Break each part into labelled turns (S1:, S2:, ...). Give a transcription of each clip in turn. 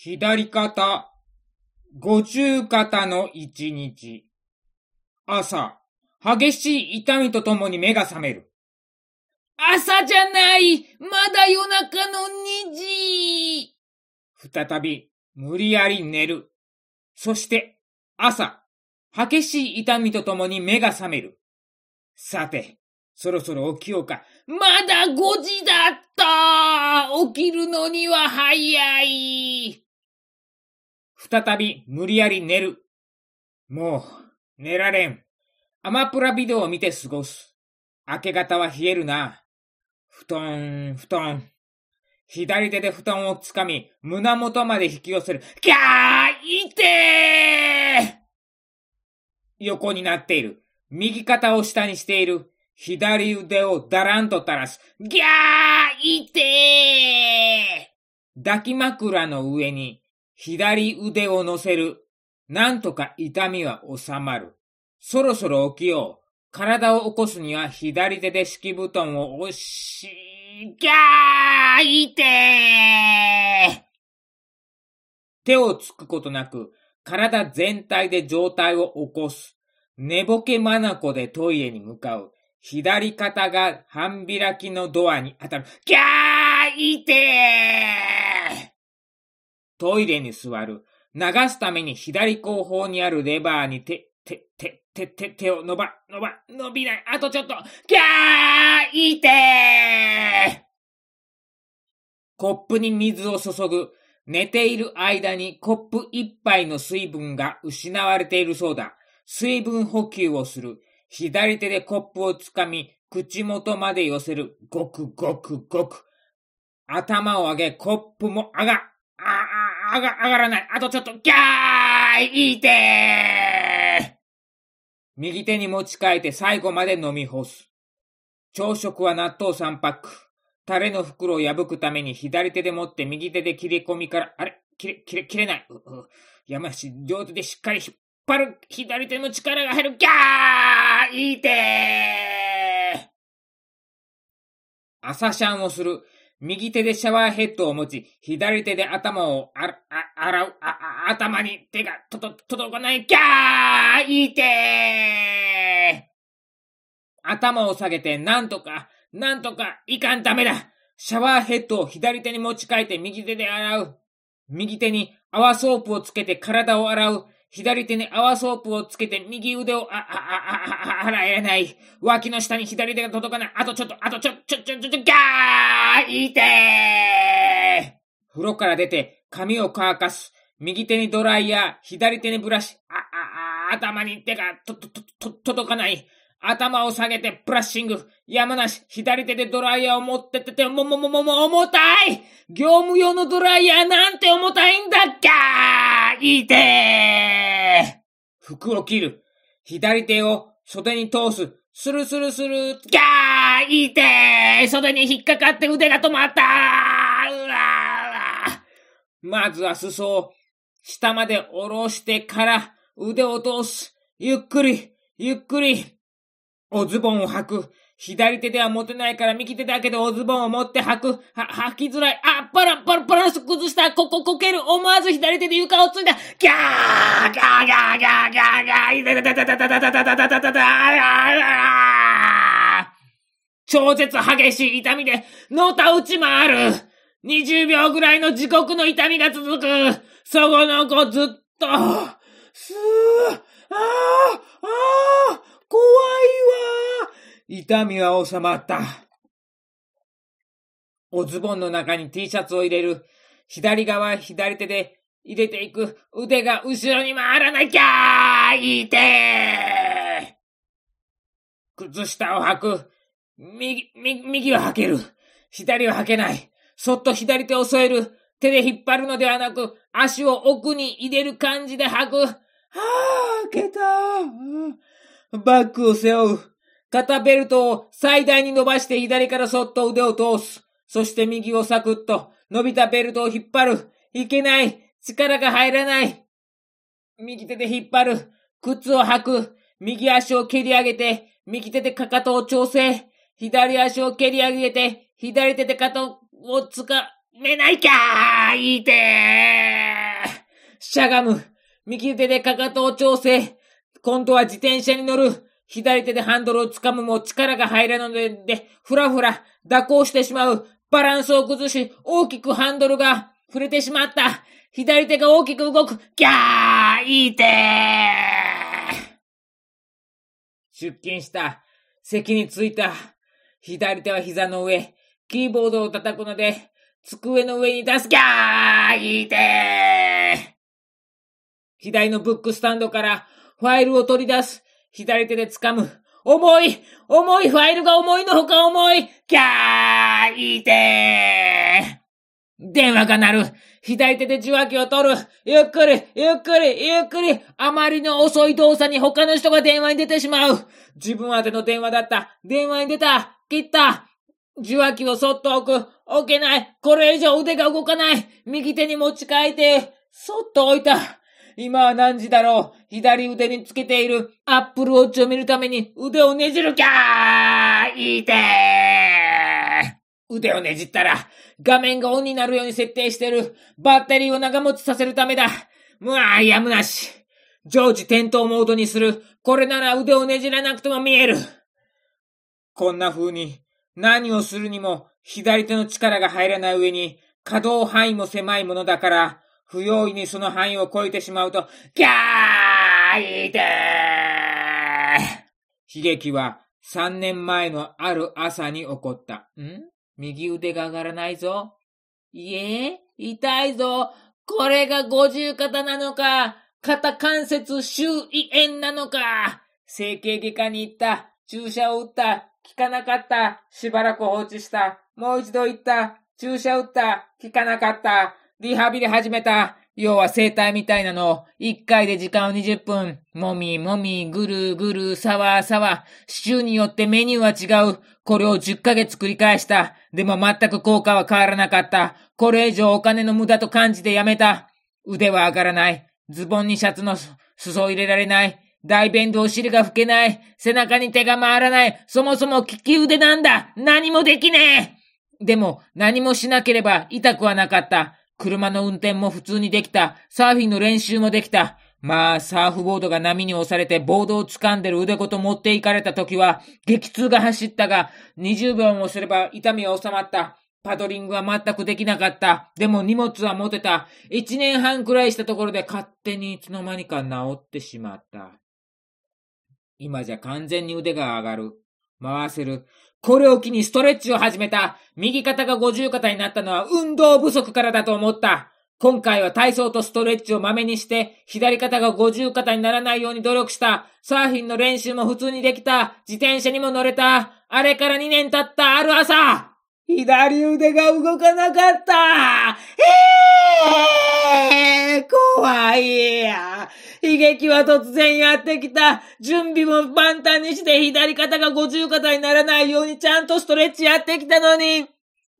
S1: 左肩、五十肩の一日。朝、激しい痛みとともに目が覚める。
S2: 朝じゃないまだ夜中の2時
S1: 再び、無理やり寝る。そして、朝、激しい痛みとともに目が覚める。さて、そろそろ起きようか。
S2: まだ5時だった起きるのには早い
S1: 再び無理やり寝る。もう、寝られん。アマプラビデオを見て過ごす。明け方は冷えるな。布団、布団。左手で布団をつかみ、胸元まで引き寄せる。
S2: キャーいて
S1: ー横になっている。右肩を下にしている。左腕をだらんと垂らす。
S2: ギャーいて
S1: ー抱き枕の上に左腕を乗せる。なんとか痛みは収まる。そろそろ起きよう。体を起こすには左手で敷布団を押し、
S2: ギャーいてー
S1: 手をつくことなく、体全体で状態を起こす。寝ぼけまなこでトイレに向かう。左肩が半開きのドアに当たる。
S2: ギャーいてー
S1: トイレに座る。流すために左後方にあるレバーに手、手、手、手、手、手を伸ば、伸ば、伸びない。あとちょっと。
S2: ギャーいてー
S1: コップに水を注ぐ。寝ている間にコップ一杯の水分が失われているそうだ。水分補給をする。左手でコップをつかみ、口元まで寄せる。ごくごくごく。頭を上げ、コップも上が、あ、上が、上がらない。あとちょっと、ギャーいいて右手に持ち替えて最後まで飲み干す。朝食は納豆3パック。タレの袋を破くために左手で持って右手で切り込みから、あれ？切れ、切れ、切れない。うう山し、両手でしっかり引っ張る。左手の力が入る。ギャーいいて朝シャンをする。右手でシャワーヘッドを持ち、左手で頭をあ、あ、洗う、あ、あ、頭に手がと、と、届かない。ギャーいいてー頭を下げて、なんとか、なんとか、いかんだめだシャワーヘッドを左手に持ち替えて右手で洗う。右手に泡ソープをつけて体を洗う。左手に泡ソープをつけて右腕を、あ、あ、あ、あ、あ洗えない。脇の下に左手が届かない。あとちょっと、あとちょ、ちょ、ちょ、ちょ、ちょ、ギャーいてー風呂から出て髪を乾かす。右手にドライヤー、左手にブラシ。あ、あ、あ、頭に手が、と、と、と、届かない。頭を下げてブラッシング。山梨、左手でドライヤーを持っててて、も、も、も、も、も、重たい業務用のドライヤーなんて重たいんだっけ？いてー服を切る。左手を袖に通す。スルスルスル。ギャーいてー袖に引っかかって腕が止まったうわーまずは裾を下まで下ろしてから腕を通す。ゆっくり、ゆっくり。おズボンを履く。左手では持てないから右手だけでおズボンを持って履く。は、履きづらい。あ、パラ、パラ、パランス崩した。ここ、こける。思わず左手で床をついた。ギャーギャーギャーギャーギャーギャーいたたたたたたたたたたたたた超絶激しい痛みで、のたうち回る。20秒ぐらいの地獄の痛みが続く。そこの子ずっと、すー、あー、あー、怖いわ痛みは収まった。おズボンの中に T シャツを入れる。左側左手で入れていく。腕が後ろに回らなきゃーいて靴下を履く。右、右、右は履ける。左は履けない。そっと左手を添える。手で引っ張るのではなく、足を奥に入れる感じで履く。はぁ、開けたバッグを背負う。肩ベルトを最大に伸ばして左からそっと腕を通す。そして右をサクッと伸びたベルトを引っ張る。いけない。力が入らない。右手で引っ張る。靴を履く。右足を蹴り上げて、右手でかかとを調整。左足を蹴り上げて、左手で肩をつかめないかーいいてーしゃがむ。右手でかかとを調整。今度は自転車に乗る。左手でハンドルを掴むも力が入らぬので、で、ふらふら、蛇行してしまう。バランスを崩し、大きくハンドルが触れてしまった。左手が大きく動く。ギャーいいて出勤した。席に着いた。左手は膝の上。キーボードを叩くので、机の上に出す。ギャーいいて左のブックスタンドからファイルを取り出す。左手で掴む。重い重いファイルが重いのほか重い。キャーいいてー。電話が鳴る。左手で受話器を取る。ゆっくりゆっくりゆっくり。あまりの遅い動作に他の人が電話に出てしまう。自分宛ての電話だった。電話に出た。切った。受話器をそっと置く。置けない。これ以上腕が動かない。右手に持ち替えて、そっと置いた。今は何時だろう？左腕につけているアップルウォッチを見るために腕をねじるきゃーいてー腕をねじったら画面がオンになるように設定してるバッテリーを長持ちさせるためだ。むわやむなし。常時点灯モードにする。これなら腕をねじらなくても見える。こんな風に何をするにも左手の力が入らない上に可動範囲も狭いものだから不用意にその範囲を超えてしまうと、ギャーいてー悲劇は3年前のある朝に起こった。ん？右腕が上がらないぞ。いえ、痛いぞ。これが五十肩なのか、肩関節周囲炎なのか。整形外科に行った。注射を打った。効かなかった。しばらく放置した。もう一度行った。注射打った。効かなかった。リハビリ始めた。要は生体みたいなの、一回で時間を20分、もみもみ、ぐるぐる、さわさわ、週によってメニューは違う。これを10ヶ月繰り返した。でも全く効果は変わらなかった。これ以上お金の無駄と感じてやめた。腕は上がらない。ズボンにシャツの裾を入れられない。大便でお尻が拭けない。背中に手が回らない。そもそも利き腕なんだ。何もできねえ。でも何もしなければ痛くはなかった。車の運転も普通にできた。サーフィンの練習もできた。まあ、サーフボードが波に押されてボードを掴んでる腕ごと持っていかれた時は、激痛が走ったが、20秒もすれば痛みは収まった。パドリングは全くできなかった。でも荷物は持てた。1年半くらいしたところで勝手にいつの間にか治ってしまった。今じゃ完全に腕が上がる。回せる。これを機にストレッチを始めた。右肩が五十肩になったのは運動不足からだと思った。今回は体操とストレッチをまめにして、左肩が五十肩にならないように努力した。サーフィンの練習も普通にできた。自転車にも乗れた。あれから2年経ったある朝左腕が動かなかったええー、怖いや。悲劇は突然やってきた。準備も万端にして左肩が五十肩にならないようにちゃんとストレッチやってきたのに。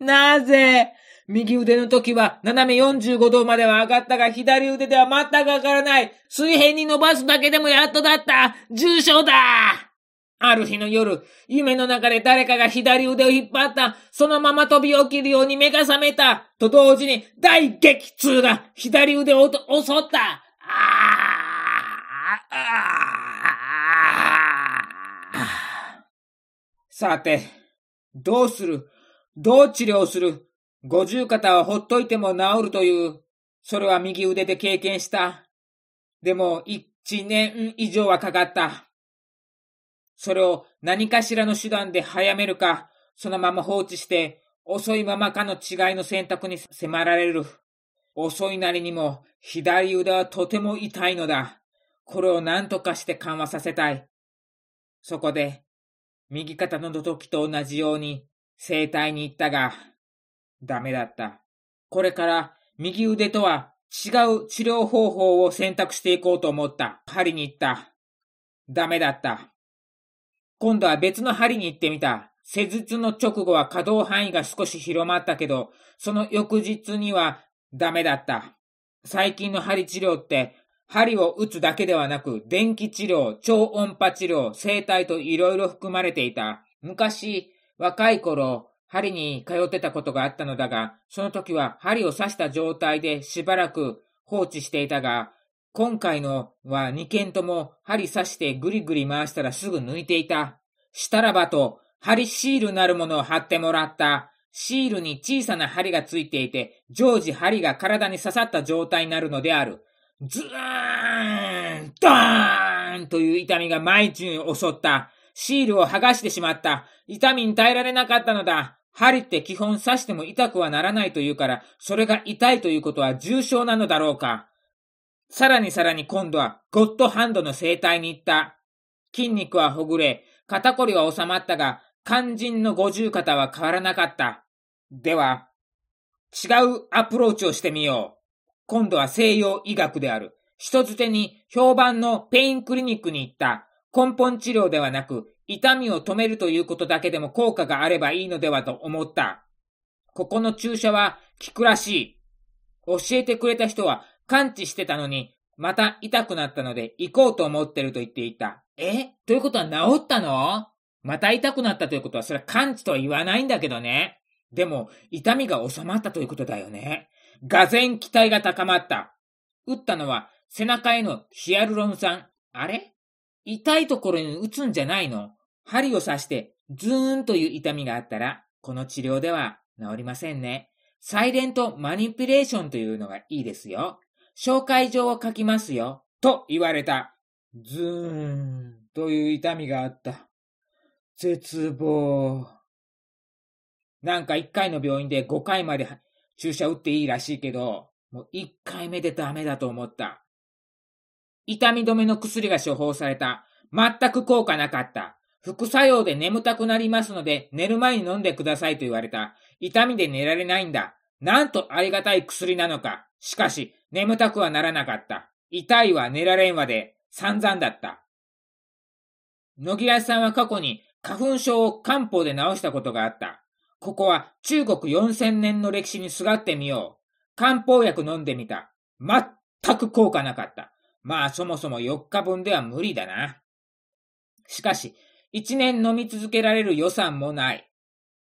S1: なぜ右腕の時は斜め45度までは上がったが左腕では全く上がらない。水平に伸ばすだけでもやっとだった。重症だある日の夜、夢の中で誰かが左腕を引っ張った。そのまま飛び起きるように目が覚めた。と同時に大激痛が左腕を襲った。ああさて、どうする？どう治療する？五十肩はほっといても治るという、それは右腕で経験した。でも、一年以上はかかった。それを何かしらの手段で早めるか、そのまま放置して、遅いままかの違いの選択に迫られる。遅いなりにも、左腕はとても痛いのだ。これを何とかして緩和させたい。そこで、右肩の時と同じように、整体に行ったが、ダメだった。これから右腕とは違う治療方法を選択していこうと思った。針に行った。ダメだった。今度は別の針に行ってみた。施術の直後は可動範囲が少し広まったけど、その翌日にはダメだった。最近の針治療って針を打つだけではなく、電気治療、超音波治療、生体といろいろ含まれていた。昔、若い頃、針に通ってたことがあったのだが、その時は針を刺した状態でしばらく放置していたが、今回のは2件とも針刺してぐりぐり回したらすぐ抜いていた。したらばと、針シールなるものを貼ってもらった。シールに小さな針がついていて、常時針が体に刺さった状態になるのである。ズーンドーンという痛みが毎日に襲った。シールを剥がしてしまった。痛みに耐えられなかったのだ。針って基本刺しても痛くはならないというから、それが痛いということは重症なのだろうか。さらにさらに今度はゴッドハンドの生態に行った。筋肉はほぐれ、肩こりは収まったが、肝心の五十肩は変わらなかった。では、違うアプローチをしてみよう。今度は西洋医学である。人づてに評判のペインクリニックに行った。根本治療ではなく、痛みを止めるということだけでも効果があればいいのではと思った。ここの注射は効くらしい。教えてくれた人は感知してたのに、また痛くなったので行こうと思ってると言っていた。え？ということは治ったの？また痛くなったということはそれは感知とは言わないんだけどね。でも、痛みが収まったということだよね。がぜん期待が高まった。打ったのは背中へのヒアルロン酸。あれ？痛いところに打つんじゃないの？針を刺してズーンという痛みがあったら、この治療では治りませんね。サイレントマニピュレーションというのがいいですよ。紹介状を書きますよ。と言われた。ズーンという痛みがあった。絶望。なんか1回の病院で5回まで注射打っていいらしいけど、もう1回目でダメだと思った。痛み止めの薬が処方された。全く効果なかった。副作用で眠たくなりますので、寝る前に飲んでくださいと言われた。痛みで寝られないんだ。なんとありがたい薬なのか。しかし、眠たくはならなかった。痛いは寝られんわで、散々だった。野木らさんは過去に花粉症を漢方で治したことがあった。ここは中国4000年の歴史にすがってみよう。漢方薬飲んでみた。全く効果なかった。まあそもそも4日分では無理だな。しかし、1年飲み続けられる予算もない。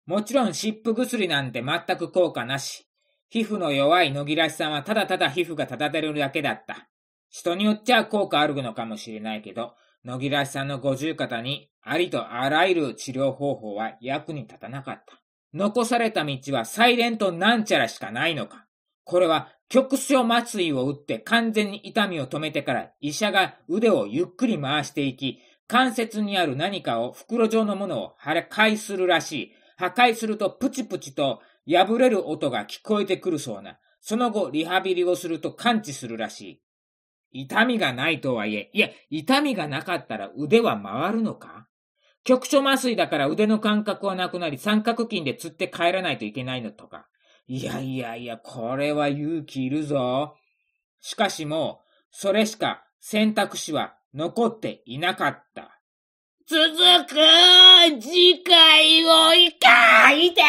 S1: もちろん湿布薬なんて全く効果なし。皮膚の弱い野木らしさんはただただ皮膚が立たてるだけだった。人によっちゃ効果あるのかもしれないけど、野木らしさんの五十肩にありとあらゆる治療方法は役に立たなかった。残された道はサイレントなんちゃらしかないのか。これは局所麻酔を打って完全に痛みを止めてから医者が腕をゆっくり回していき、関節にある何かを袋状のものを破壊するらしい。破壊するとプチプチと破れる音が聞こえてくるそうな。その後、リハビリをすると感知するらしい。痛みがないとはいえ、いや、痛みがなかったら腕は回るのか？局所麻酔だから腕の感覚はなくなり三角筋で釣って帰らないといけないのとか。いやいやいや、これは勇気いるぞ。しかしもう、それしか選択肢は残っていなかった。
S2: 続く次回をいかいて